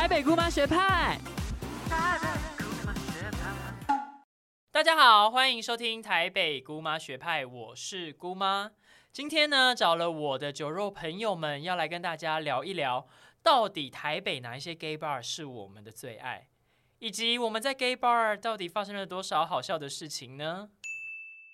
台北姑妈学派。大家好，欢迎收听台北姑妈学派，我是姑妈。今天呢，找了我的酒肉朋友们，要来跟大家聊一聊，到底台北哪一些 gay bar 是我们的最爱，以及我们在 gay bar 到底发生了多少好笑的事情呢？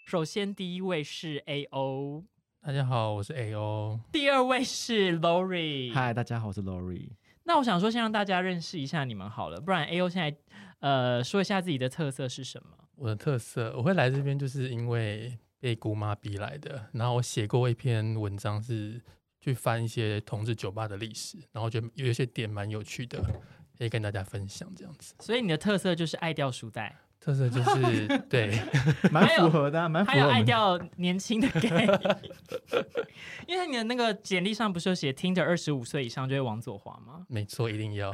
首先，第一位是 A O，大家好，我是 A O。第二位是 Lori。嗨，大家好，我是 Lori。那我想说，先让大家认识一下你们好了，不然 A O 现在呃说一下自己的特色是什么？我的特色，我会来这边就是因为被姑妈逼来的。然后我写过一篇文章，是去翻一些同志酒吧的历史，然后觉得有一些点蛮有趣的，可以跟大家分享这样子。所以你的特色就是爱掉书袋。特色就是 对，蛮符合的，蛮符合。还有爱掉年轻的 gay，因为你的那个简历上不是有写听着二十五岁以上就会往左滑吗？没错，一定要。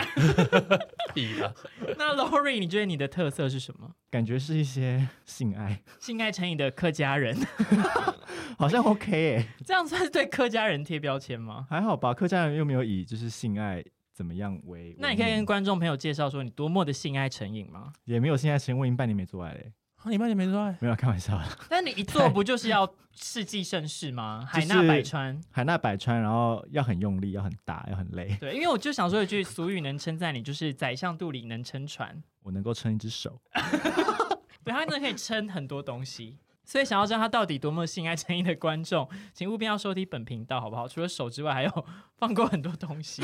必的。那 Lori，你觉得你的特色是什么？感觉是一些性爱，性爱成瘾的客家人，好像 OK 哎，这样算是对客家人贴标签吗？还好吧，客家人又没有以就是性爱。怎么样为？那你可以跟观众朋友介绍说你多么的性爱成瘾吗？也没有性爱成瘾，我已经半年没做爱嘞。啊，你半年没做爱？没有开玩笑。但你一做不就是要世纪盛世吗？海纳百川，海纳百川，然后要很用力，要很大，要很累。对，因为我就想说一句俗语，能称赞你就是宰相肚里能撑船。我能够撑一只手。对，他真的可以撑很多东西。所以想要知道他到底多么性爱成瘾的观众，请务必要收听本频道，好不好？除了手之外，还有放过很多东西。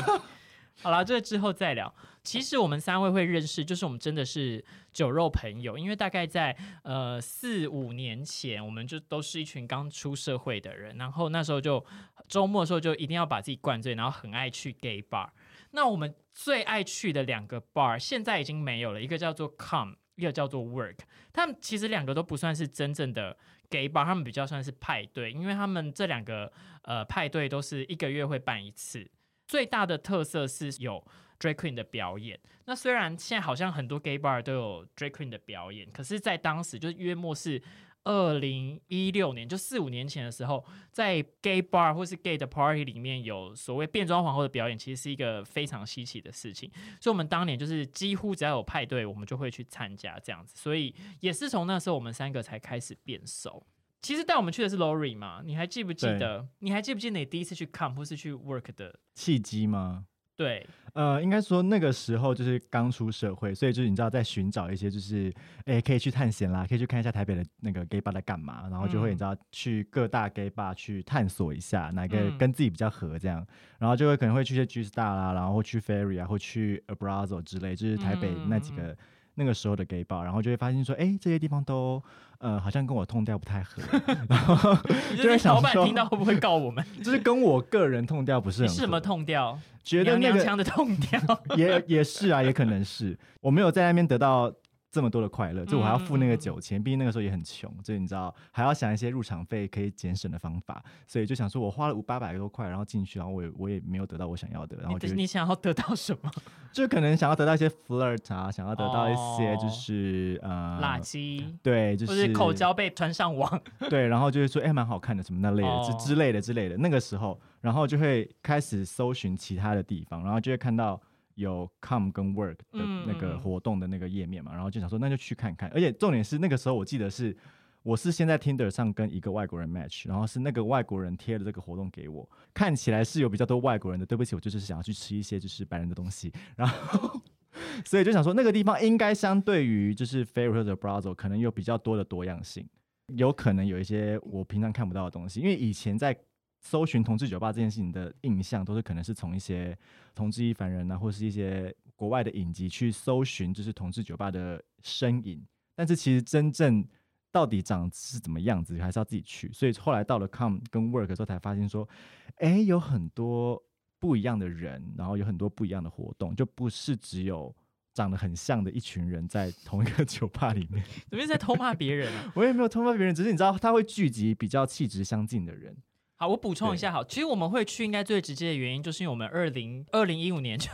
好了，这个之后再聊。其实我们三位会认识，就是我们真的是酒肉朋友，因为大概在呃四五年前，我们就都是一群刚出社会的人，然后那时候就周末的时候就一定要把自己灌醉，然后很爱去 gay bar。那我们最爱去的两个 bar 现在已经没有了，一个叫做 Come，一个叫做 Work。他们其实两个都不算是真正的 gay bar，他们比较算是派对，因为他们这两个呃派对都是一个月会办一次。最大的特色是有 drag queen 的表演。那虽然现在好像很多 gay bar 都有 drag queen 的表演，可是，在当时就是约莫是二零一六年，就四五年前的时候，在 gay bar 或是 gay 的 party 里面有所谓变装皇后的表演，其实是一个非常稀奇的事情。所以，我们当年就是几乎只要有派对，我们就会去参加这样子。所以，也是从那时候我们三个才开始变熟。其实带我们去的是 Lori 嘛？你还记不记得？你还记不记得你第一次去 come 或是去 work 的契机吗？对，呃，应该说那个时候就是刚出社会，所以就是你知道在寻找一些就是，哎，可以去探险啦，可以去看一下台北的那个 gay bar 在干嘛，然后就会你知道去各大 gay bar 去探索一下哪个跟自己比较合这样，然后就会可能会去些 G Star 啦，然后去 Ferry 啊，或去 Abrazo 之类，就是台北那几个。那个时候的 gay bar，然后就会发现说，哎，这些地方都，呃，好像跟我痛调不太合，然后就会想说，听到会不会告我们？就是跟我个人痛调不是很。是什么痛调？觉得那个腔的痛调，也也是啊，也可能是我没有在那边得到。这么多的快乐，就我还要付那个酒钱，毕竟那个时候也很穷，所以你知道还要想一些入场费可以节省的方法，所以就想说我花了五八百多块，然后进去，然后我也我也没有得到我想要的，然后就你想要得到什么？就可能想要得到一些 flirt 啊，想要得到一些就是呃垃圾，对，就是口交被传上网，对，然后就是说哎蛮好看的什么那类的之之类的之类的，那个时候，然后就会开始搜寻其他的地方，然后就会看到。有 come 跟 work 的那个活动的那个页面嘛，然后就想说那就去看看。而且重点是那个时候我记得是我是先在 Tinder 上跟一个外国人 match，然后是那个外国人贴了这个活动给我，看起来是有比较多外国人的。对不起，我就是想要去吃一些就是白人的东西，然后 所以就想说那个地方应该相对于就是 f a r i t e 的 browser 可能有比较多的多样性，有可能有一些我平常看不到的东西，因为以前在。搜寻同志酒吧这件事情的印象，都是可能是从一些同志一凡人啊，或是一些国外的影集去搜寻，就是同志酒吧的身影。但是其实真正到底长是怎么样子，还是要自己去。所以后来到了 come 跟 work 之后，才发现说，哎，有很多不一样的人，然后有很多不一样的活动，就不是只有长得很像的一群人在同一个酒吧里面。怎么在偷骂别人啊？我也没有偷骂别人，只是你知道，他会聚集比较气质相近的人。好，我补充一下，好，其实我们会去，应该最直接的原因，就是因为我们二零二零一五年就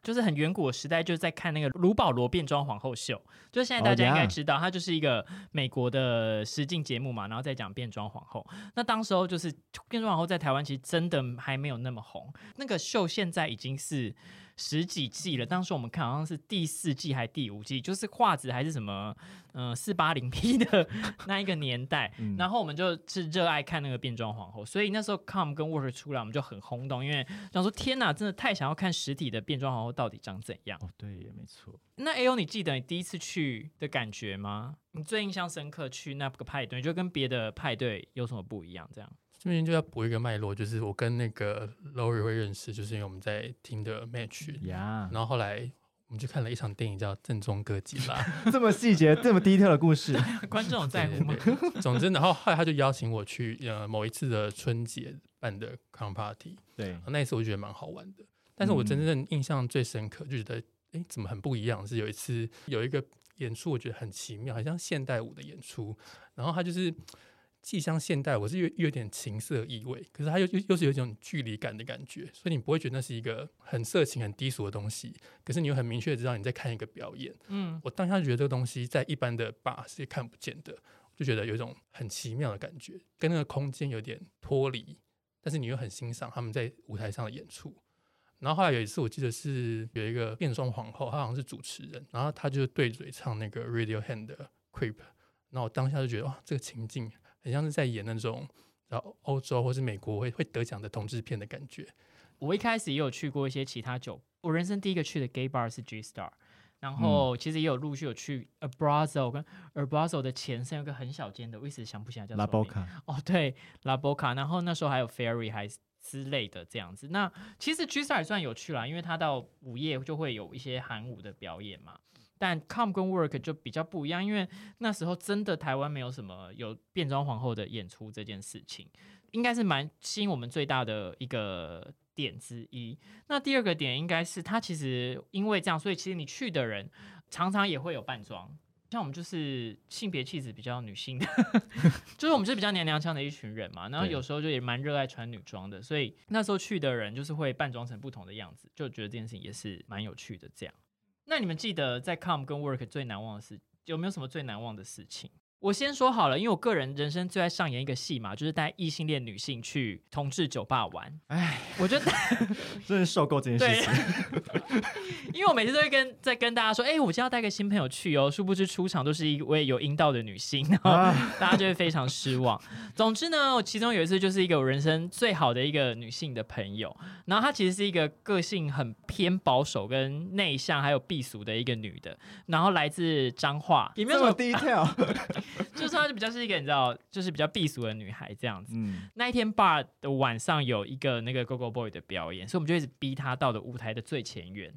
就是很远古的时代，就在看那个卢保罗变装皇后秀，就现在大家应该知道，它就是一个美国的实境节目嘛，然后再讲变装皇后。那当时候就是变装皇后在台湾其实真的还没有那么红，那个秀现在已经是十几季了。当时我们看好像是第四季还是第五季，就是画质还是什么，嗯，四八零 P 的 那一个年代。嗯然后我们就是热爱看那个变装皇后，所以那时候 Com 跟 Work 出来，我们就很轰动，因为想说天哪，真的太想要看实体的变装皇后到底长怎样。哦，对，也没错。那 A O，你记得你第一次去的感觉吗？你最印象深刻去那个派对，就跟别的派对有什么不一样？这样这边就要补一个脉络，就是我跟那个 Lori 会认识，就是因为我们在听的 match，呀，然后后来我们去看了一场电影叫《正宗哥吉拉》，这么细节、这么 detail 的故事，观众有在乎吗？对对对总之，然后后来他就邀请我去呃某一次的春节办的 con party，对，那一次我就觉得蛮好玩的。但是我真正印象最深刻，就觉得哎、诶怎么很不一样？是有一次有一个演出，我觉得很奇妙，很像现代舞的演出，然后他就是既像现代我，是又又有点情色意味，可是它又又又是有一种距离感的感觉，所以你不会觉得那是一个很色情、很低俗的东西，可是你又很明确知道你在看一个表演。嗯，我当下就觉得这个东西在一般的 bar 是看不见的，就觉得有一种很奇妙的感觉，跟那个空间有点脱离，但是你又很欣赏他们在舞台上的演出。然后后来有一次，我记得是有一个变装皇后，她好像是主持人，然后她就对嘴唱那个 Radiohead 的 Creep，然后我当下就觉得哇，这个情境很像是在演那种然后欧洲或是美国会会得奖的同志片的感觉。我一开始也有去过一些其他酒，我人生第一个去的 gay bar 是 G Star，然后其实也有陆续有去 Abrazo 跟 Abrazo 的前身有个很小间的，我一时想不起来叫什拉么名波卡，哦，对拉波卡，然后那时候还有 Ferry 还之类的这样子。那其实 G Star 也算有趣啦，因为它到午夜就会有一些韩舞的表演嘛。但 Com 跟 Work 就比较不一样，因为那时候真的台湾没有什么有变装皇后的演出这件事情，应该是蛮吸引我们最大的一个点之一。那第二个点应该是它其实因为这样，所以其实你去的人常常也会有扮装。像我们就是性别气质比较女性的，就是我们是比较娘娘腔的一群人嘛，然后有时候就也蛮热爱穿女装的，所以那时候去的人就是会扮装成不同的样子，就觉得这件事情也是蛮有趣的。这样，那你们记得在 Com 跟 Work 最难忘的事，有没有什么最难忘的事情？我先说好了，因为我个人人生最爱上演一个戏嘛，就是带异性恋女性去同志酒吧玩。哎，我觉得 真是受够这件事情。因为我每次都会跟在跟大家说，哎、我今天要带个新朋友去哦，殊不知出场都是一位有阴道的女性，然后啊大家就会非常失望。总之呢，我其中有一次就是一个我人生最好的一个女性的朋友，然后她其实是一个个性很偏保守、跟内向还有避俗的一个女的，然后来自彰化，也没有什么，detail，就是她就比较是一个你知道，就是比较避俗的女孩这样子。嗯，那一天 bar 的晚上有一个那个 Go Go Boy 的表演，所以我们就一直逼她到了舞台的最前缘，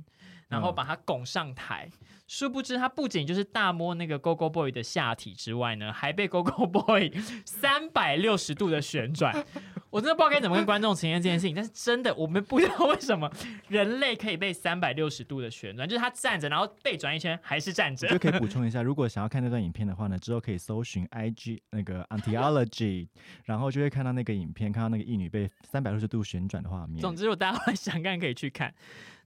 然后把他拱上台。殊不知他不仅就是大摸那个 Go Go Boy 的下体之外呢，还被 Go Go Boy 三百六十度的旋转。我真的不知道该怎么跟观众呈现这件事情，但是真的我们不知道为什么人类可以被三百六十度的旋转，就是他站着，然后背转一圈还是站着就。可以补充一下，如果想要看那段影片的话呢，之后可以搜寻 IG 那个 Antiology，然后就会看到那个影片，看到那个一女被三百六十度旋转的画面。总之，如果大家想看，可以去看。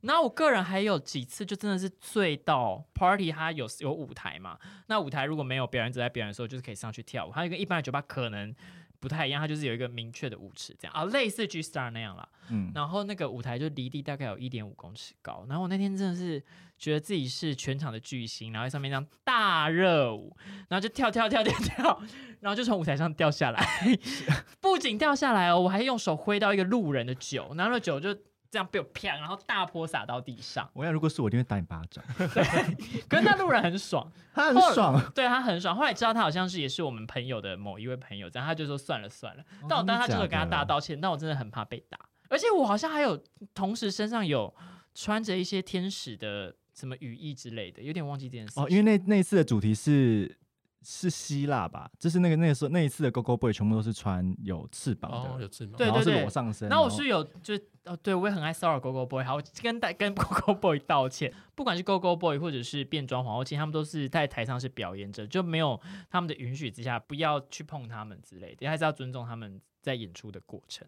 然后我个人还有几次就真的是醉到 party，它有有舞台嘛？那舞台如果没有表演者在表演的时候，就是可以上去跳舞。它就跟一般的酒吧可能不太一样，它就是有一个明确的舞池这样啊，类似 G Star 那样啦。嗯，然后那个舞台就离地大概有一点五公尺高。然后我那天真的是觉得自己是全场的巨星，然后在上面这样大热舞，然后就跳跳跳跳跳，然后就从舞台上掉下来。不仅掉下来哦，我还用手挥到一个路人的酒，拿了酒就这样被我啪，然后大泼洒到地上。我想如果是我，一定会打你巴掌。可是那路人很爽，他很爽，对他很爽。后来知道他好像是也是我们朋友的某一位朋友，这样他就说算了算了。但我当他就是跟他大道歉，但我真的很怕被打，而且我好像还有同时身上有穿着一些天使的什么羽翼之类的，有点忘记这件事。哦，因为那那次的主题是是希腊吧，就是那个那个时候那一次的 Go Go Boy 全部都是穿有翅膀哦，的，有翅膀，对然后是裸上身。然后我是有就是哦，对我也很爱骚扰 Go Go Boy，好，我跟大跟 Go Go Boy 道歉。不管是 Go Go Boy 或者是变装皇后，其实他们都是在台上是表演者，就没有他们的允许之下，不要去碰他们之类的，还是要尊重他们在演出的过程。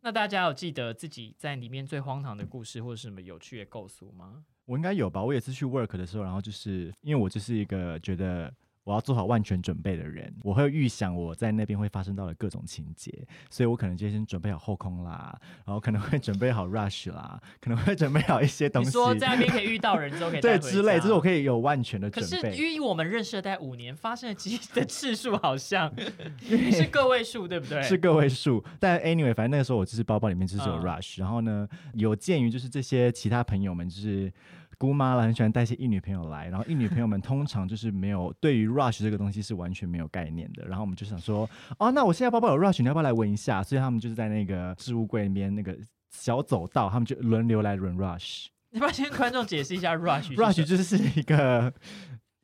那大家有记得自己在里面最荒唐的故事或者是什么有趣的构思吗？我应该有吧，我也是去 work 的时候，然后就是因为我就是一个觉得我要做好万全准备的人，我会预想我在那边会发生到的各种情节，所以我可能就先准备好后空啦，然后可能会 准备好 rush 啦，可能会准备好一些东西，你说在那边可以遇到人之后可以 对之类，就是我可以有万全的准备。可是。因为我们认识了大概五年，发生的机的次数好像 是个位数，对不对？是个位数，但 anyway，反正那个时候我就是包包里面就是有嗯。rush，、然后呢，有鉴于就是这些其他朋友们就是姑妈了，很喜欢带一些异女朋友来，然后异女朋友们通常就是没有对于 rush 这个东西是完全没有概念的，然后我们就想说，哦，那我现在包包有 rush，你要不要来闻一下？所以他们就是在那个置物柜里面那个小走道，他们就轮流来轮 rush。你 要不要先跟观众解释一下 rush，rush 就是一个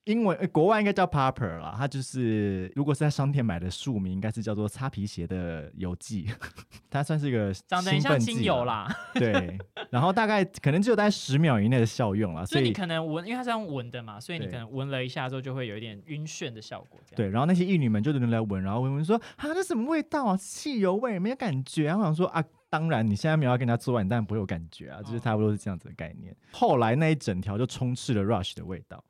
英文，呃国外应该叫 popper 啦，它就是如果是在商店买的书名，应该是叫做擦皮鞋的油剂，它算是一个长得很像兴奋剂精油。啦，对，然后大概可能只有大概十秒以内的效用啦，所以你可能闻，因为它是用闻的嘛，所以你可能闻了一下之后就会有一点晕眩的效果。对，然后那些异女们就轮流来闻，然后闻闻说啊，这什么味道啊？汽油味，没有感觉啊。我想说啊，当然你现在没有要跟人家做爱，你当然不会有感觉啊，就是哦差不多是这样子的概念。后来那一整条就充斥了 rush 的味道，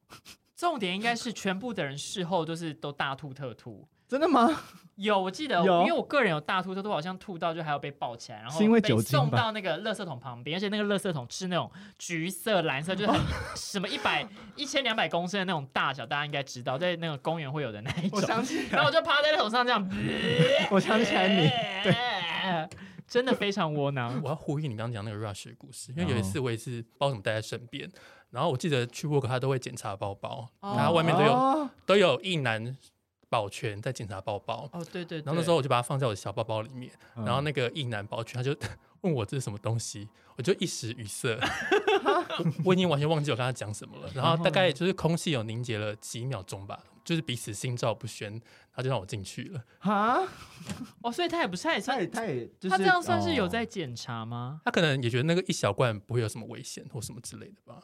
重点应该是全部的人事后都是都大吐特吐。真的吗？有，我记得，有因为我个人有大吐特吐，好像吐到就还要被抱起来，然后是因为被酒精送到那个垃圾桶旁边，而且那个垃圾桶是那种橘色、蓝色，就是 什么一百、一千两百公升的那种大小，大家应该知道，在那个公园会有的那一种。起然后我就趴在桶上这样，我想起来你，对，真的非常窝囊。我要呼应你刚刚讲那个 rush 的故事，因为有一哦次我也是不知道怎么带在身边，然后我记得去 work 他都会检查包包，哦然后外面都有、哦都有一男保全在检查包包，哦，对对对，然后那时候我就把它放在我的小包包里面，嗯然后那个一男保全他就 问我这是什么东西，我就一时语塞，我已经完全忘记我跟他讲什么了。然后大概就是空气有凝结了几秒钟吧，就是彼此心照不宣，他就让我进去了。哈，哦，所以他也不是，他也他也是，他也就是他这样算是有哦在检查吗？他可能也觉得那个一小罐不会有什么危险或什么之类的吧。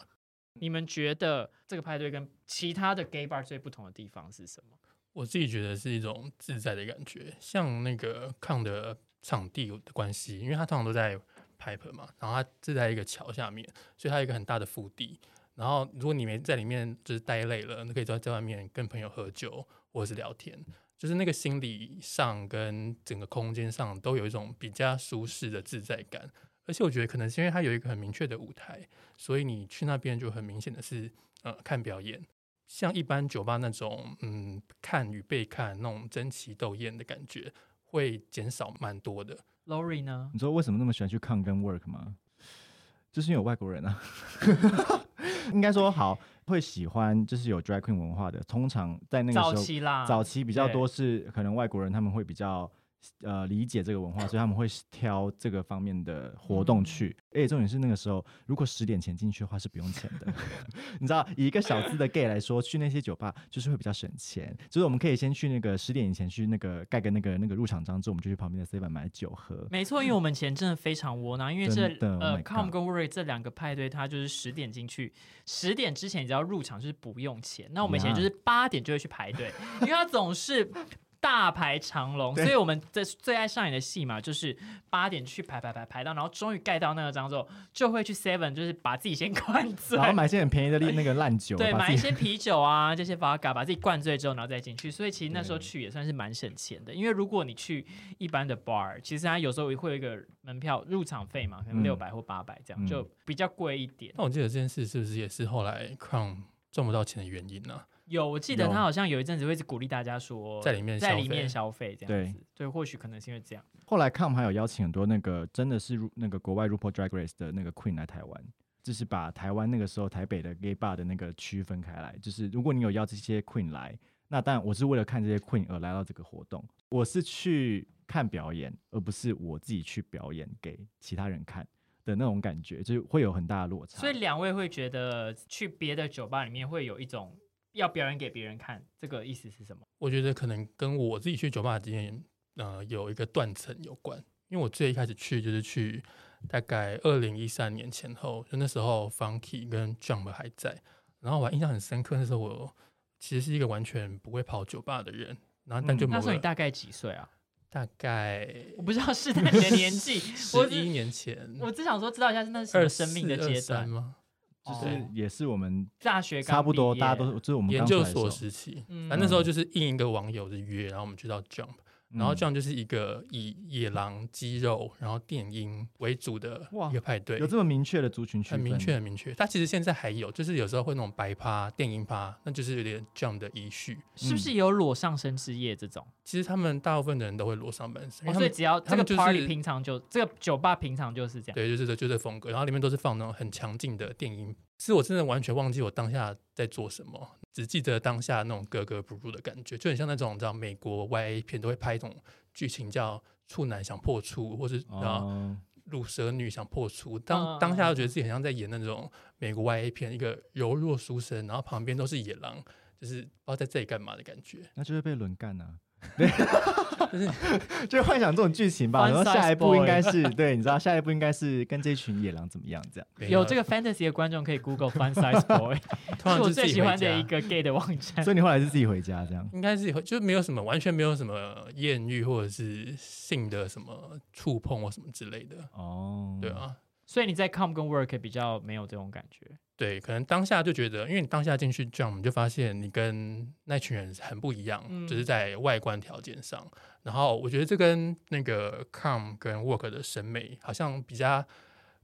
你们觉得这个派对跟其他的 gay bar 最不同的地方是什么？我自己觉得是一种自在的感觉，像那个抗的场地的关系，因为它通常都在 Pipe 嘛，然后它是在一个桥下面，所以它有一个很大的腹地。然后如果你没在里面就是待累了，你可以在在外面跟朋友喝酒或者是聊天，就是那个心理上跟整个空间上都有一种比较舒适的自在感。而且我觉得可能是因为它有一个很明确的舞台，所以你去那边就很明显的是呃看表演。像一般酒吧那种，嗯，看与被看那种争奇斗艳的感觉，会减少蛮多的。Lori 呢？你知道为什么那么喜欢去看跟 work 吗？就是因为有外国人啊。应该说好会喜欢，就是有 drag queen 文化的，通常在那个早时候期啦，早期比较多是可能外国人他们会比较呃理解这个文化，所以他们会挑这个方面的活动去。而且重点是那个时候，如果十点前进去的话是不用钱的。你知道，以一个小资的 gay 来说，去那些酒吧就是会比较省钱。就是我们可以先去那个十点以前去那个盖个那个那个入场章之后，我们就去旁边的 seven 买酒喝。没错，因为我们钱真的非常窝囊，因为这呃 Oh Com God 跟 Worry 这两个派对，它就是十点进去，十点之前你只要入场就是不用钱。那我们以前就是八点就会去排队，因为它总是。大排长龙，所以我们这最爱上演的戏嘛，就是八点去排排排排到，然后终于盖到那个章之后，就会去 Seven，就是把自己先灌醉，然后买一些很便宜的那个烂酒，对，买一些啤酒啊，这些 vodka，把自己灌醉之后，然后再进去。所以其实那时候去也算是蛮省钱的，因为如果你去一般的 bar，其实它有时候会有一个门票入场费嘛，可能嗯。六百或八百这样，嗯。就比较贵一点。那我记得这件事是不是也是后来 Crown 赚不到钱的原因呢、有，我记得他好像有一阵子会一直鼓励大家说，在里面在消费里面消费这样子。对，或许可能是因为这样。后来 Com 还有邀请很多那个真的是入那个国外 RuPaul Drag Race 的那个 Queen 来台湾，就是把台湾那个时候台北的 gay bar 的那个区分开来。就是如果你有邀这些 Queen 来，那当然我是为了看这些 Queen 而来到这个活动，我是去看表演，而不是我自己去表演给其他人看的那种感觉，就是会有很大的落差。所以两位会觉得去别的酒吧里面会有一种要表演给别人看，这个意思是什么？我觉得可能跟我自己去酒吧的经验，呃，有一个断层有关。因为我最一开始去就是去大概二零一三年前后，就那时候 Funky 跟 Jump 还在，然后我还印象很深刻，那时候我其实是一个完全不会跑酒吧的人，然后但就那时候你大概几岁啊？大概我不知道试探你的年纪，十一年前，我只想说知道一下那是什么二生命的阶段。吗？就是哦也是我们大学差不多，大家都就是我们研究所时期，嗯那时候就是应一个网友的约，然后我们去到 Jump，然后嗯 Jump 就是一个以野狼、肌肉，然后电音为主的一个派对有，这么明确的族群区分，很明确，很明确。它其实现在还有，就是有时候会那种白趴、电音趴，那就是有点 Jump 的遗绪。是不是有裸上身之夜这种？其实他们大部分的人都会裸上半身，所以只要这个他们 party 平常就这个酒吧平常就是这样。对，就是这就这风格，然后里面都是放那种很强劲的电音。是我真的完全忘记我当下在做什么，只记得当下那种格格不入的感觉，就很像那种你知道美国 YA 片都会拍一种剧情叫处男想破处，或是然后哦，乳蛇女想破处。嗯当当下就觉得自己很像在演那种美国 YA 片，一个柔弱书生，然后旁边都是野狼，就是不知道在这里干嘛的感觉。那就会被轮干啊。就是就幻想这种剧情吧，然后下一步应该是对，你知道下一步应该是跟这群野狼怎么样这样。有这个 fantasy 的观众可以 Google Fun Size Boy，是我最喜欢的一个 gay 的网站。所以你后来是自己回家这样。应该是会，就没有什么完全没有什么艳遇或者是性的什么触碰或什么之类的，哦，对，啊，所以你在 com 跟 work 比较没有这种感觉。对，可能当下就觉得，因为你当下进去 jump，你就发现你跟那群人很不一样，嗯就是在外观条件上。然后我觉得这跟那个 com 跟 work 的审美好像比较，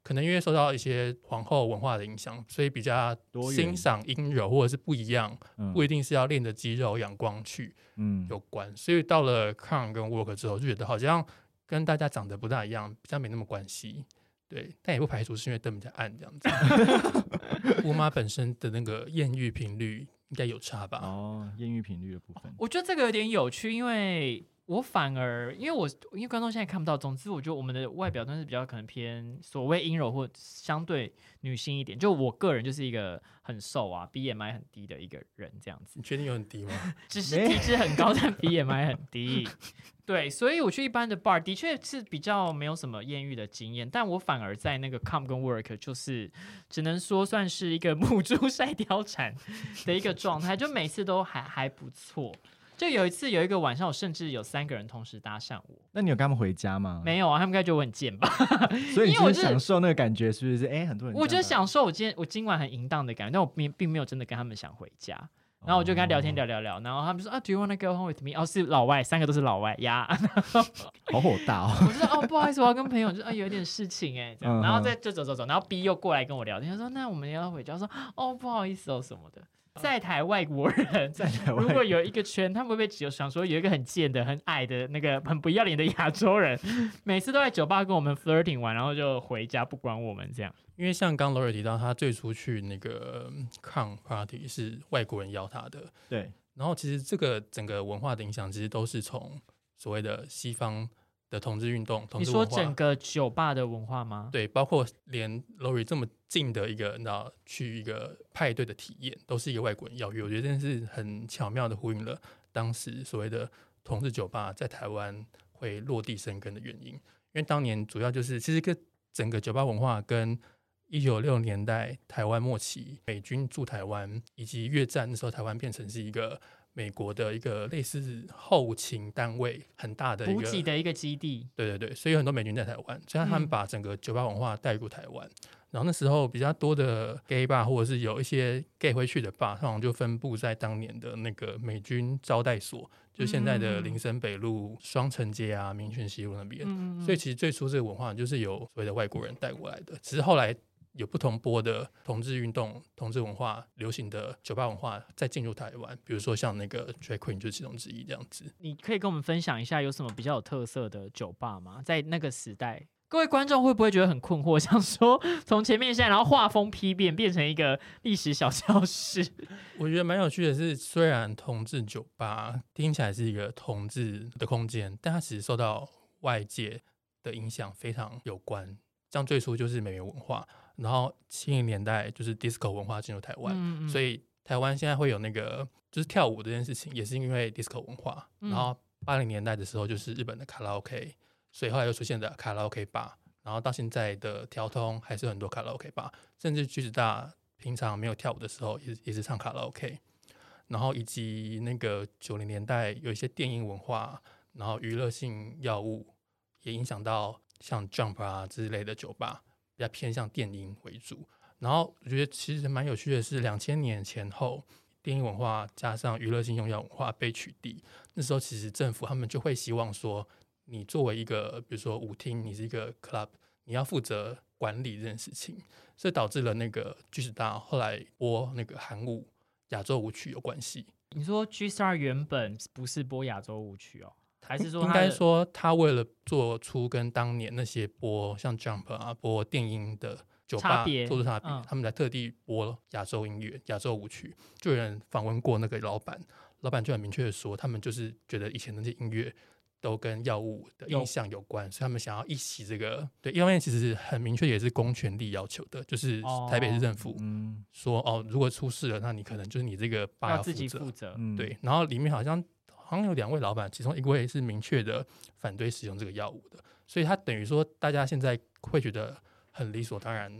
可能因为受到一些皇后文化的影响，所以比较欣赏阴柔或者是不一样，嗯不一定是要练着肌肉阳光去。嗯有关，所以到了 con 跟 work 之后，就觉得好像跟大家长得不大一样，比较没那么关系。对，但也不排除是因为灯比较暗这样子。我妈本身的那个艳遇频率应该有差吧？哦，艳遇频率的部分，我觉得这个有点有趣，因为我反而因为我因为观众现在看不到，总之我觉得我们的外表都是比较可能偏所谓阴柔或相对女性一点。就我个人就是一个很瘦啊，BMI 很低的一个人这样子，你确定有很低吗？只 是体脂很高，但 BMI 很低。对，所以我去一般的 bar 的确是比较没有什么艳遇的经验，但我反而在那个 com 跟 work 就是只能说算是一个 母猪晒貂蝉的一个状态，就每次都还还不错。就有一次有一个晚上，我甚至有三个人同时搭讪我，那你有跟他们回家吗？，没有啊，他们应该觉得我很贱吧？所以你就是是享受那个感觉，是不是？哎，很多人我觉得享受我今天我今晚很淫荡的感觉，但我并并没有真的跟他们想回家。然后我就跟他聊天哦聊聊聊，然后他们说啊，Do you wanna go home with me？哦，是老外，三个都是老外呀。好火大哦。我就说哦，不好意思，我要跟朋友，就啊有点事情哎，这样，嗯然后再就走走走，然后 B 又过来跟我聊天，他说那我们要回家，我说哦不好意思哦什么的。在台外国人，在台如果有一个圈，他们会不会只有想说有一个很贱的、很矮的那个很不要脸的亚洲人，每次都在酒吧跟我们 flirting 完，然后就回家不管我们这样。因为像刚 Lori 提到，他最初去那个 con party 是外国人邀他的，对，然后其实这个整个文化的影响，其实都是从所谓的西方的同志运动、同你说志文化。整个酒吧的文化吗？对，包括连 Lori 这么近的一个，你知道，去一个派对的体验，都是一个外国人邀约，我觉得真的是很巧妙的呼应了当时所谓的同志酒吧在台湾会落地生根的原因。因为当年主要就是，其实跟整个酒吧文化跟一九六年代台湾末期美军驻台湾，以及越战的时候，台湾变成是一个美国的一个类似后勤单位很大的一补给的一个基地，对对对，所以有很多美军在台湾，所以他们嗯把整个酒吧文化带入台湾。然后那时候比较多的 gay bar 或者是有一些 gay 会去的 bar，通常就分布在当年的那个美军招待所，就现在的嗯林森北路、双城街啊、民权西路那边。嗯所以其实最初这个文化就是由所谓的外国人带过来的，只是后来有不同波的同志运动、同志文化流行的酒吧文化再进入台湾，比如说像那个 drag queen 就是其中之一这样子。你可以跟我们分享一下有什么比较有特色的酒吧吗？在那个时代，各位观众会不会觉得很困惑？想说从前面现在，然后画风批变，变成一个历史小教室。我觉得蛮有趣的是，虽然同志酒吧听起来是一个同志的空间，但它其实受到外界的影响非常有关。像最初就是美元文化，然后七零年代就是 disco 文化进入台湾，嗯所以台湾现在会有那个就是跳舞这件事情，也是因为 disco 文化。嗯然后八零年代的时候就是日本的卡拉 OK，所以后来又出现了卡拉 OK 吧，然后到现在的调通还是有很多卡拉 OK 吧，甚至巨子大平常没有跳舞的时候也是也是唱卡拉 OK，然后以及那个九零年代有一些电影文化，然后娱乐性药物也影响到像 Jump 啊之类的酒吧，比较偏向电音为主。然后我觉得其实蛮有趣的是，两千年前后，电影文化加上娱乐性用药文化被取缔，那时候其实政府他们就会希望说，你作为一个比如说舞厅，你是一个 club，你要负责管理这件事情，所以导致了那个巨石大后来播那个韩舞亚洲舞曲有关系。你说 G Star 原本不是播亚洲舞曲哦，还是说应该说他为了做出跟当年那些播像 Jump 啊播电音的酒吧做出差别，嗯他们才特地播亚洲音乐、亚洲舞曲。就有人访问过那个老板，老板就很明确的说，他们就是觉得以前那些音乐都跟药物的有印象有关，所以他们想要一起这个。对，一方面其实很明确，也是公权力要求的，就是台北市政府嗯说，哦，如果出事了，那你可能就是你这个吧要自己要负责。对，然后里面好像好像有两位老板，其中一位是明确的反对使用这个药物的，所以他等于说大家现在会觉得很理所当然，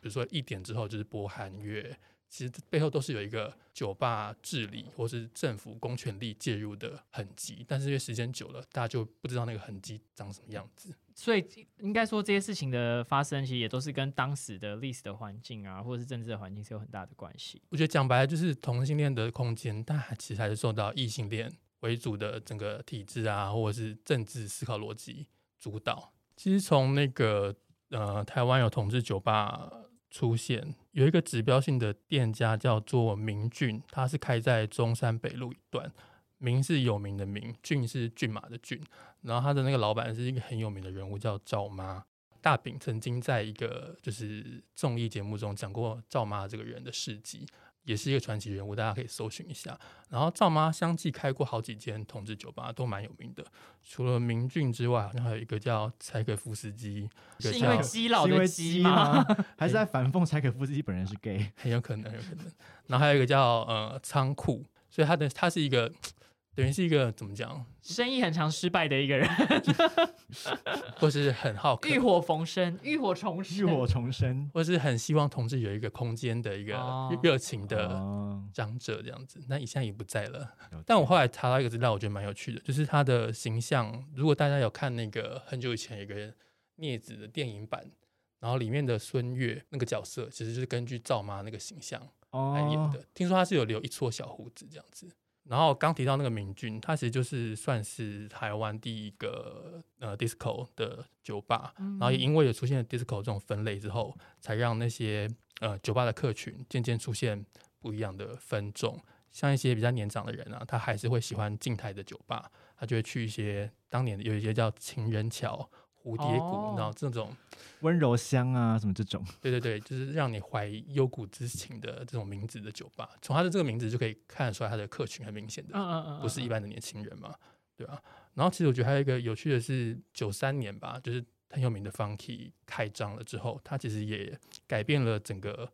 比如说一点之后就是播韩乐，其实背后都是有一个酒吧治理或是政府公权力介入的痕迹，但是因为时间久了，大家就不知道那个痕迹长什么样子。所以应该说这些事情的发生，其实也都是跟当时的历史的环境啊，或者是政治的环境是有很大的关系。我觉得讲白了就是同性恋的空间，但还其实还是受到异性恋为主的整个体制啊，或者是政治思考逻辑主导。其实从那个呃台湾有同志酒吧出现，有一个指标性的店家叫做明俊，它是开在中山北路一段。明是有名的明，俊是骏马的骏。然后他的那个老板是一个很有名的人物，叫赵妈。大饼曾经在一个就是综艺节目中讲过赵妈这个人的事迹，也是一个传奇人物，大家可以搜寻一下。然后赵妈相继开过好几间同志酒吧，都蛮有名的。除了明俊之外，好像还有一个叫柴可夫斯基，是因为叫基佬因为鸡基吗？还是在反讽柴可夫斯基本人是 gay？很有可能，很有可能。然后还有一个叫呃仓库，所以他的他是一个等于是一个怎么讲，生意很常失败的一个人，或是很好客浴，火逢生，浴火重生，浴火重生或是很希望同志有一个空间的一个哦热情的哦长者这样子。那以现在也不在了。了但我后来查到一个资料，我觉得蛮有趣的，就是他的形象。如果大家有看那个很久以前有一个镊子的电影版，然后里面的孙悦那个角色，其实就是根据赵妈那个形象来演哦的。听说他是有留一撮小胡子这样子。然后刚提到那个明俊，它其实就是算是台湾第一个呃 disco 的酒吧，嗯然后也因为有出现了 disco 这种分类之后，才让那些呃酒吧的客群渐渐出现不一样的分众。像一些比较年长的人啊，他还是会喜欢静态的酒吧，他就会去一些当年有一些叫情人桥、蝴蝶谷，哦然后这种温柔乡啊什么这种，对对对，就是让你怀幽谷之情的这种名字的酒吧。从它的这个名字就可以看得出来，它的客群很明显的嗯嗯嗯，不是一般。般的年轻人嘛，对吧、然后其实我觉得还有一个有趣的是，九三年吧，就是很有名的 Funky 开张了之后，它其实也改变了整个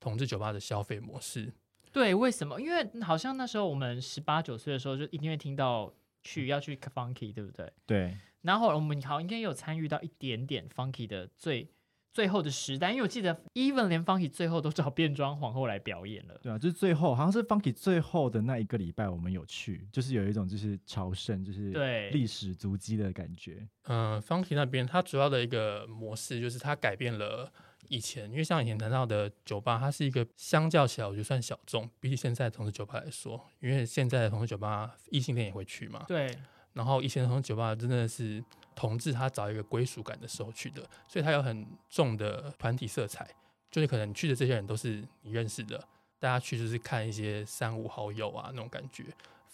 同志酒吧的消费模式。对，为什么？因为好像那时候我们十八九岁的时候，就一定会听到去要去 funky，对不对？对，然后我们好像应该有参与到一点点 funky 的最最后的时代，因为我记得 even 连 funky 最后都找变装皇后来表演了。对啊，就是最后好像是 Funky 最后的那一个礼拜，我们有去，就是有一种就是朝圣，就是对历史足迹的感觉。嗯、f u n k y 那边它主要的一个模式就是它改变了以前，因为像以前谈到的酒吧，它是一个相较起来我觉得算小众，比起现在的同志酒吧来说，因为现在的同志酒吧异性恋也会去嘛，对，然后以前的同志酒吧真的是同志他找一个归属感的时候去的，所以他有很重的团体色彩，就是可能去的这些人都是你认识的，大家去就是看一些三五好友啊那种感觉。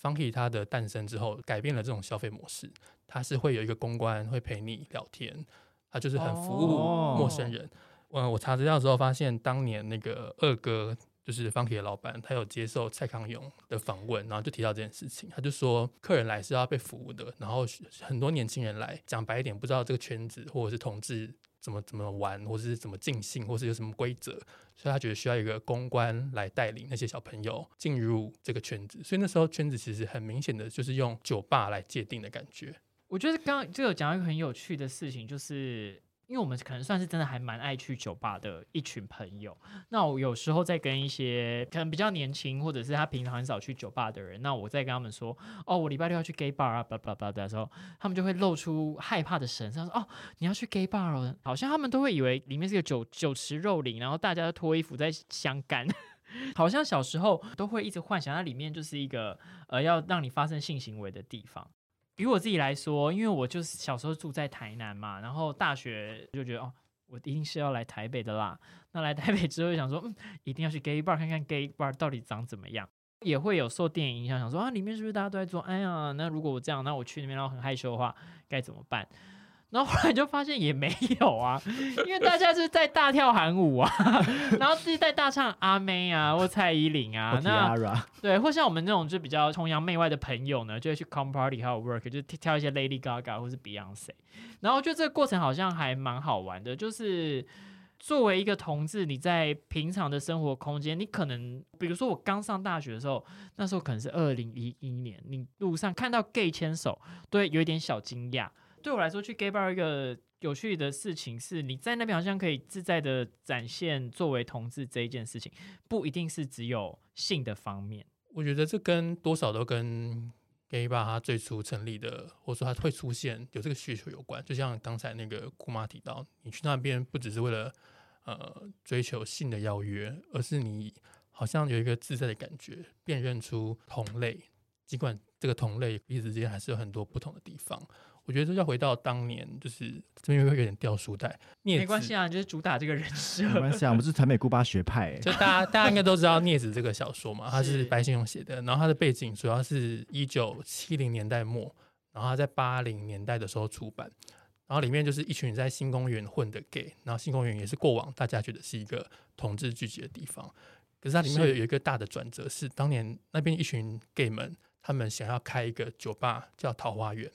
Funky 它的诞生之后，改变了这种消费模式，它是会有一个公关会陪你聊天，它就是很服务哦陌生人。嗯，我查资料之后发现，当年那个二哥就是 Funky 的老板，他有接受蔡康永的访问，然后就提到这件事情，他就说客人来是要被服务的，然后很多年轻人来，讲白一点，不知道这个圈子或者是同志怎么怎么玩，或者是怎么尽兴，或是有什么规则，所以他觉得需要一个公关来带领那些小朋友进入这个圈子，所以那时候圈子其实很明显的就是用酒吧来界定的感觉。我觉得刚刚就有讲一个很有趣的事情，就是因为我们可能算是真的还蛮爱去酒吧的一群朋友。那我有时候在跟一些可能比较年轻，或者是他平常很少去酒吧的人，那我在跟他们说，哦，我礼拜六要去 gay bar 啊，叭叭叭的时候，他们就会露出害怕的神色，说，哦，你要去 gay bar 哦，好像他们都会以为里面是个酒酒池肉林，然后大家都脱衣服在相干。好像小时候都会一直幻想，它里面就是一个呃要让你发生性行为的地方。以我自己来说，因为我就是小时候住在台南嘛，然后大学就觉得哦，我一定是要来台北的啦。那来台北之后，想说嗯，一定要去 gay bar 看看 gay bar 到底长怎么样。也会有受电影影响，想说啊，里面是不是大家都在做？哎呀，那如果我这样，那我去那边然后很害羞的话，该怎么办？然后后来就发现也没有啊，因为大家是在大跳韩舞啊，然后自己在大唱阿妹啊或蔡依林啊，那对，或像我们那种就比较崇洋媚外的朋友呢，就会去 come party 还有 work，就跳一些 Lady Gaga 或是 Beyonce，然后就这个过程好像还蛮好玩的，就是作为一个同志，你在平常的生活空间，你可能比如说我刚上大学的时候，那时候可能是二零一一年，你路上看到 gay 牵手，都会有一点小惊讶。对我来说，去 gay bar 一个有趣的事情是，你在那边好像可以自在的展现作为同志这一件事情，不一定是只有性的方面。我觉得这跟多少都跟 gay bar 它最初成立的，或者说它会出现有这个需求有关。就像刚才那个姑妈提到，你去那边不只是为了呃追求性的邀约，而是你好像有一个自在的感觉，辨认出同类，尽管这个同类彼此之间还是有很多不同的地方。我觉得这要回到当年，就是这边会有点掉书袋。没关系啊，就是主打这个人设。没关系啊，我们是台美姑巴学派。就大家大家应该都知道《镊子》这个小说嘛，它是白先勇写的。然后它的背景主要是一九七零年代末，然后它在八零年代的时候出版。然后里面就是一群在新公园混的 gay，然后新公园也是过往大家觉得是一个同志聚集的地方。可是它里面有有一个大的转折，是当年那边一群 gay 们，他们想要开一个酒吧，叫桃花源。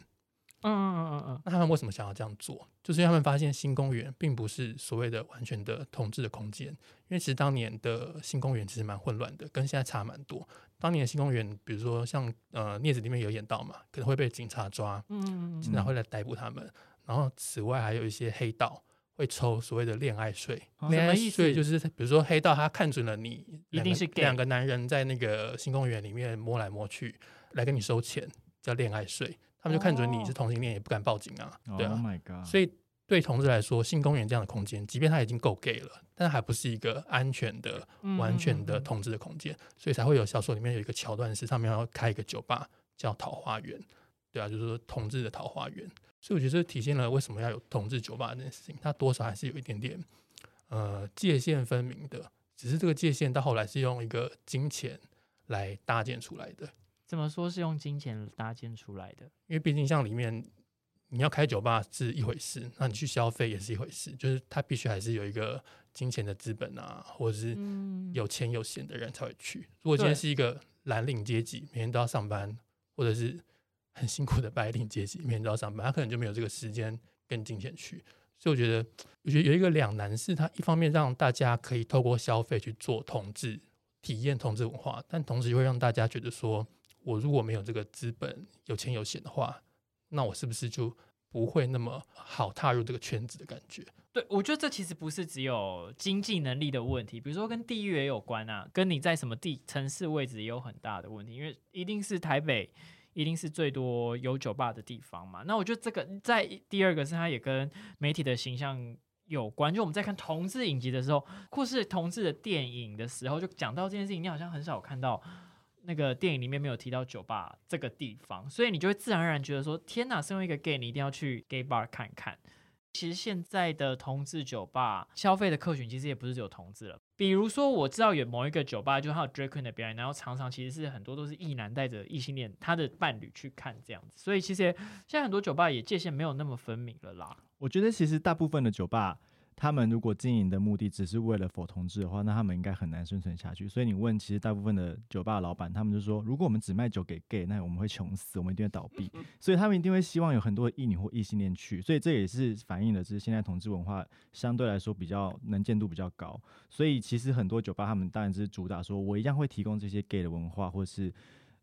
嗯嗯嗯嗯那他们为什么想要这样做？就是因为他们发现新公园并不是所谓的完全的统治的空间，因为其实当年的新公园其实蛮混乱的，跟现在差蛮多。当年的新公园，比如说像呃镊子里面有演到嘛，可能会被警察抓，嗯，警察会来逮捕他们。然后此外还有一些黑道会抽所谓的恋爱税，恋爱税就是比如说黑道他看准了你，一定是两个男人在那个新公园里面摸来摸去，来跟你收钱，叫恋爱税。他们就看准你是同性恋，也不敢报警啊，对啊。所以对同志来说，性公园这样的空间，即便它已经够 gay 了，但还不是一个安全的、完全的同志的空间，所以才会有小说里面有一个桥段是上面要开一个酒吧叫桃花源，对啊，就是说同志的桃花源。所以我觉得这体现了为什么要有同志酒吧这件事情，它多少还是有一点点呃界限分明的，只是这个界限到后来是用一个金钱来搭建出来的。怎么说是用金钱搭建出来的？因为毕竟像里面你要开酒吧是一回事，那你去消费也是一回事，就是他必须还是有一个金钱的资本啊，或者是有钱有闲的人才会去。如果今天是一个蓝领阶级，每天都要上班，或者是 很辛苦的白领阶级，每天都要上班，他可能就没有这个时间跟金钱去。所以我觉得，我觉得有一个两难是，他一方面让大家可以透过消费去做统治、体验统治文化，但同时又会让大家觉得说。我如果没有这个资本，有钱有闲的话，那我是不是就不会那么好踏入这个圈子的感觉？对，我觉得这其实不是只有经济能力的问题，比如说跟地域也有关啊，跟你在什么地城市位置也有很大的问题，因为一定是台北一定是最多有酒吧的地方嘛。那我觉得这个在第二个是它也跟媒体的形象有关，就我们在看同志影集的时候，或是同志的电影的时候，就讲到这件事情，你好像很少看到。那个电影里面没有提到酒吧这个地方，所以你就会自然而然觉得说：天哪，身为一个 gay，你一定要去 gay bar 看看。其实现在的同志酒吧消费的客群其实也不是只有同志了。比如说，我知道有某一个酒吧，就它有 Drake 的表演，然后常常其实是很多都是异男带着异性恋他的伴侣去看这样子。所以其实现在很多酒吧也界限没有那么分明了啦。我觉得其实大部分的酒吧。他们如果经营的目的只是为了否同志的话，那他们应该很难生存下去。所以你问，其实大部分的酒吧老板，他们就说，如果我们只卖酒给 gay，那我们会穷死，我们一定会倒闭。所以他们一定会希望有很多异女或异性恋去。所以这也是反映了，就是现在同志文化相对来说比较能见度比较高。所以其实很多酒吧他们当然是主打说，我一样会提供这些 gay 的文化，或是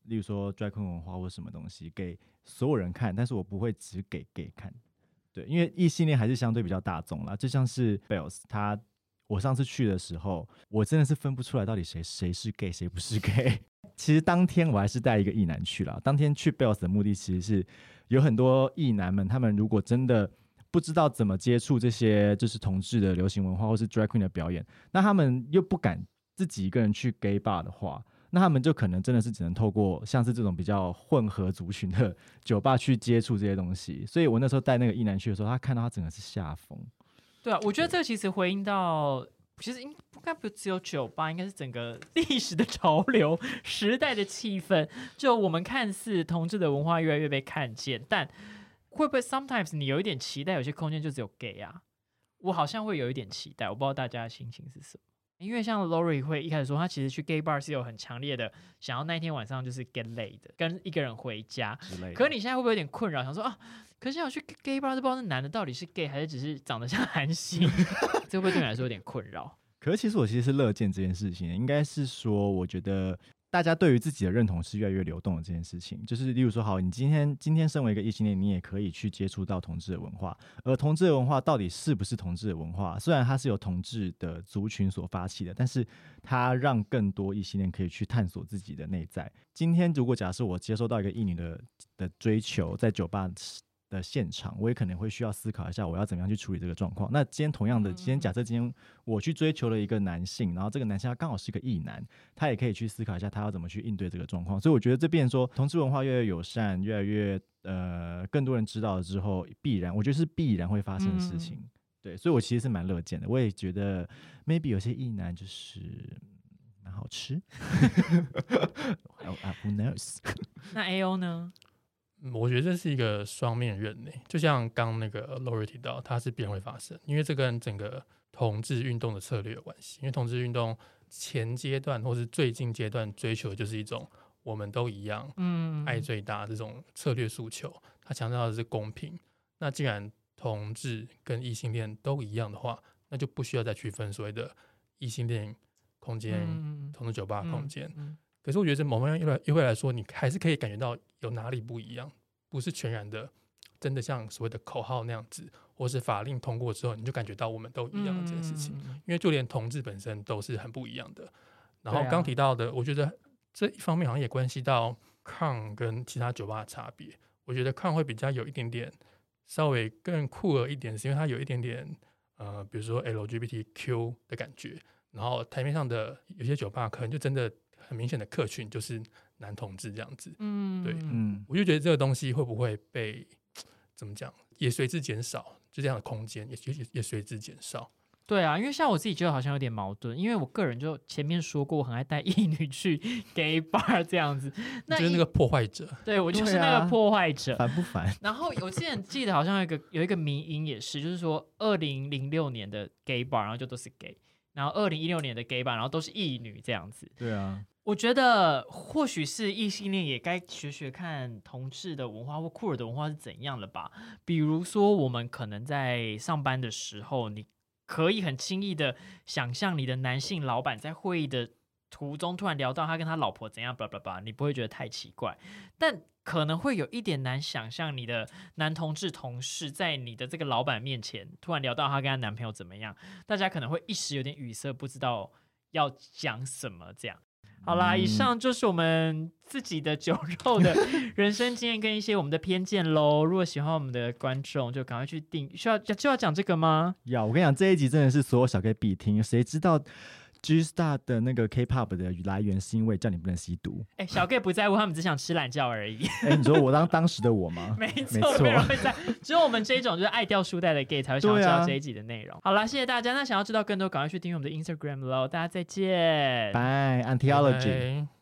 例如说 drag queen 文化或什么东西给所有人看，但是我不会只给 gay 看。对，因为异性恋还是相对比较大众啦，就像是 Bells，他我上次去的时候，我真的是分不出来到底谁谁是 gay 谁不是 gay。其实当天我还是带一个异男去了，当天去 Bells 的目的其实是有很多异男们，他们如果真的不知道怎么接触这些就是同志的流行文化或是 drag queen 的表演，那他们又不敢自己一个人去 gay bar 的话。那他们就可能真的是只能透过像是这种比较混合族群的 酒吧去接触这些东西，所以我那时候带那个一男去的时候，他看到他整个是下风。对啊，我觉得这个其实回应到，其实应应该不只有酒吧，应该是整个 历史的潮流、时代的气氛。就我们看似同志的文化越来越被看见，但会不会 sometimes 你有一点期待，有些空间就只有 gay 啊？我好像会有一点期待，我不知道大家的心情是什么。因为像 Lori 会一开始说，他其实去 gay bar 是有很强烈的想要那一天晚上就是 get laid 的，跟一个人回家。可是你现在会不会有点困扰？想说啊，可是要去 gay bar 都不知道那男的到底是 gay 还是只是长得像韩星，这会不会对你来说有点困扰？可是其实我其实是乐见这件事情，应该是说我觉得。大家对于自己的认同是越来越流动的这件事情，就是例如说，好，你今天今天身为一个异性恋，你也可以去接触到同志的文化，而同志的文化到底是不是同志的文化？虽然它是由同志的族群所发起的，但是它让更多异性恋可以去探索自己的内在。今天如果假设我接收到一个异女的的追求，在酒吧。的现场，我也可能会需要思考一下，我要怎么样去处理这个状况。那今天同样的，今天假设今天我去追求了一个男性，然后这个男性他刚好是个异男，他也可以去思考一下，他要怎么去应对这个状况。所以我觉得这边说同志文化越来越友善，越来越呃更多人知道了之后，必然我觉得是必然会发生的事情。对，所以我其实是蛮乐见的。我也觉得 maybe 有些异男就是蛮好吃。Who knows？那 A O 呢？我觉得这是一个双面刃呢，就像刚那个 Lori 提到，它是必然会发生，因为这跟整个同志运动的策略有关系。因为同志运动前阶段或是最近阶段追求的就是一种我们都一样，嗯，爱最大这种策略诉求，它强调的是公平。那既然同志跟异性恋都一样的话，那就不需要再区分所谓的异性恋空间、同志酒吧空间。可是我觉得，在某方面又来又会来说，你还是可以感觉到有哪里不一样，不是全然的，真的像所谓的口号那样子，或是法令通过之后，你就感觉到我们都一样这件事情。因为就连同志本身都是很不一样的。然后刚提到的，我觉得这一方面好像也关系到抗跟其他酒吧的差别。我觉得抗会比较有一点点稍微更酷了一点，是因为它有一点点呃，比如说 LGBTQ 的感觉。然后台面上的有些酒吧可能就真的。很明显的客群就是男同志这样子，嗯，对，嗯，我就觉得这个东西会不会被怎么讲，也随之减少，就这样的空间也也也随之减少。对啊，因为像我自己觉得好像有点矛盾，因为我个人就前面说过，我很爱带异女去 gay bar 这样子，那就是那个破坏者，对我就是那个破坏者，烦不烦？然后我之前记得好像有一个有一个迷音也是，就是说二零零六年的 gay bar，然后就都是 gay，然后二零一六年的 gay bar，然后都是异女这样子。对啊。我觉得或许是异性恋也该学学看同志的文化或酷儿的文化是怎样了吧。比如说，我们可能在上班的时候，你可以很轻易的想象你的男性老板在会议的途中突然聊到他跟他老婆怎样，叭叭叭，你不会觉得太奇怪。但可能会有一点难想象，你的男同志同事在你的这个老板面前突然聊到他跟他男朋友怎么样，大家可能会一时有点语塞，不知道要讲什么这样。好啦，以上就是我们自己的酒肉的 人生经验跟一些我们的偏见喽。如果喜欢我们的观众，就赶快去订。需要就要讲这个吗？要，我跟你讲，这一集真的是所有小 K 必听。谁知道？G Star 的那个 K-pop 的来源是因为叫你不能吸毒。哎，小 Gay 不在乎，他们只想吃懒觉而已。哎，你说我当当时的我吗？没错，没人会在，只有我们这种就是爱掉书袋的 Gay 才会想要知道这一集的内容。好了，谢谢大家。那想要知道更多，赶快去订阅我们的 Instagram 喽。大家再见，Bye，Antiology。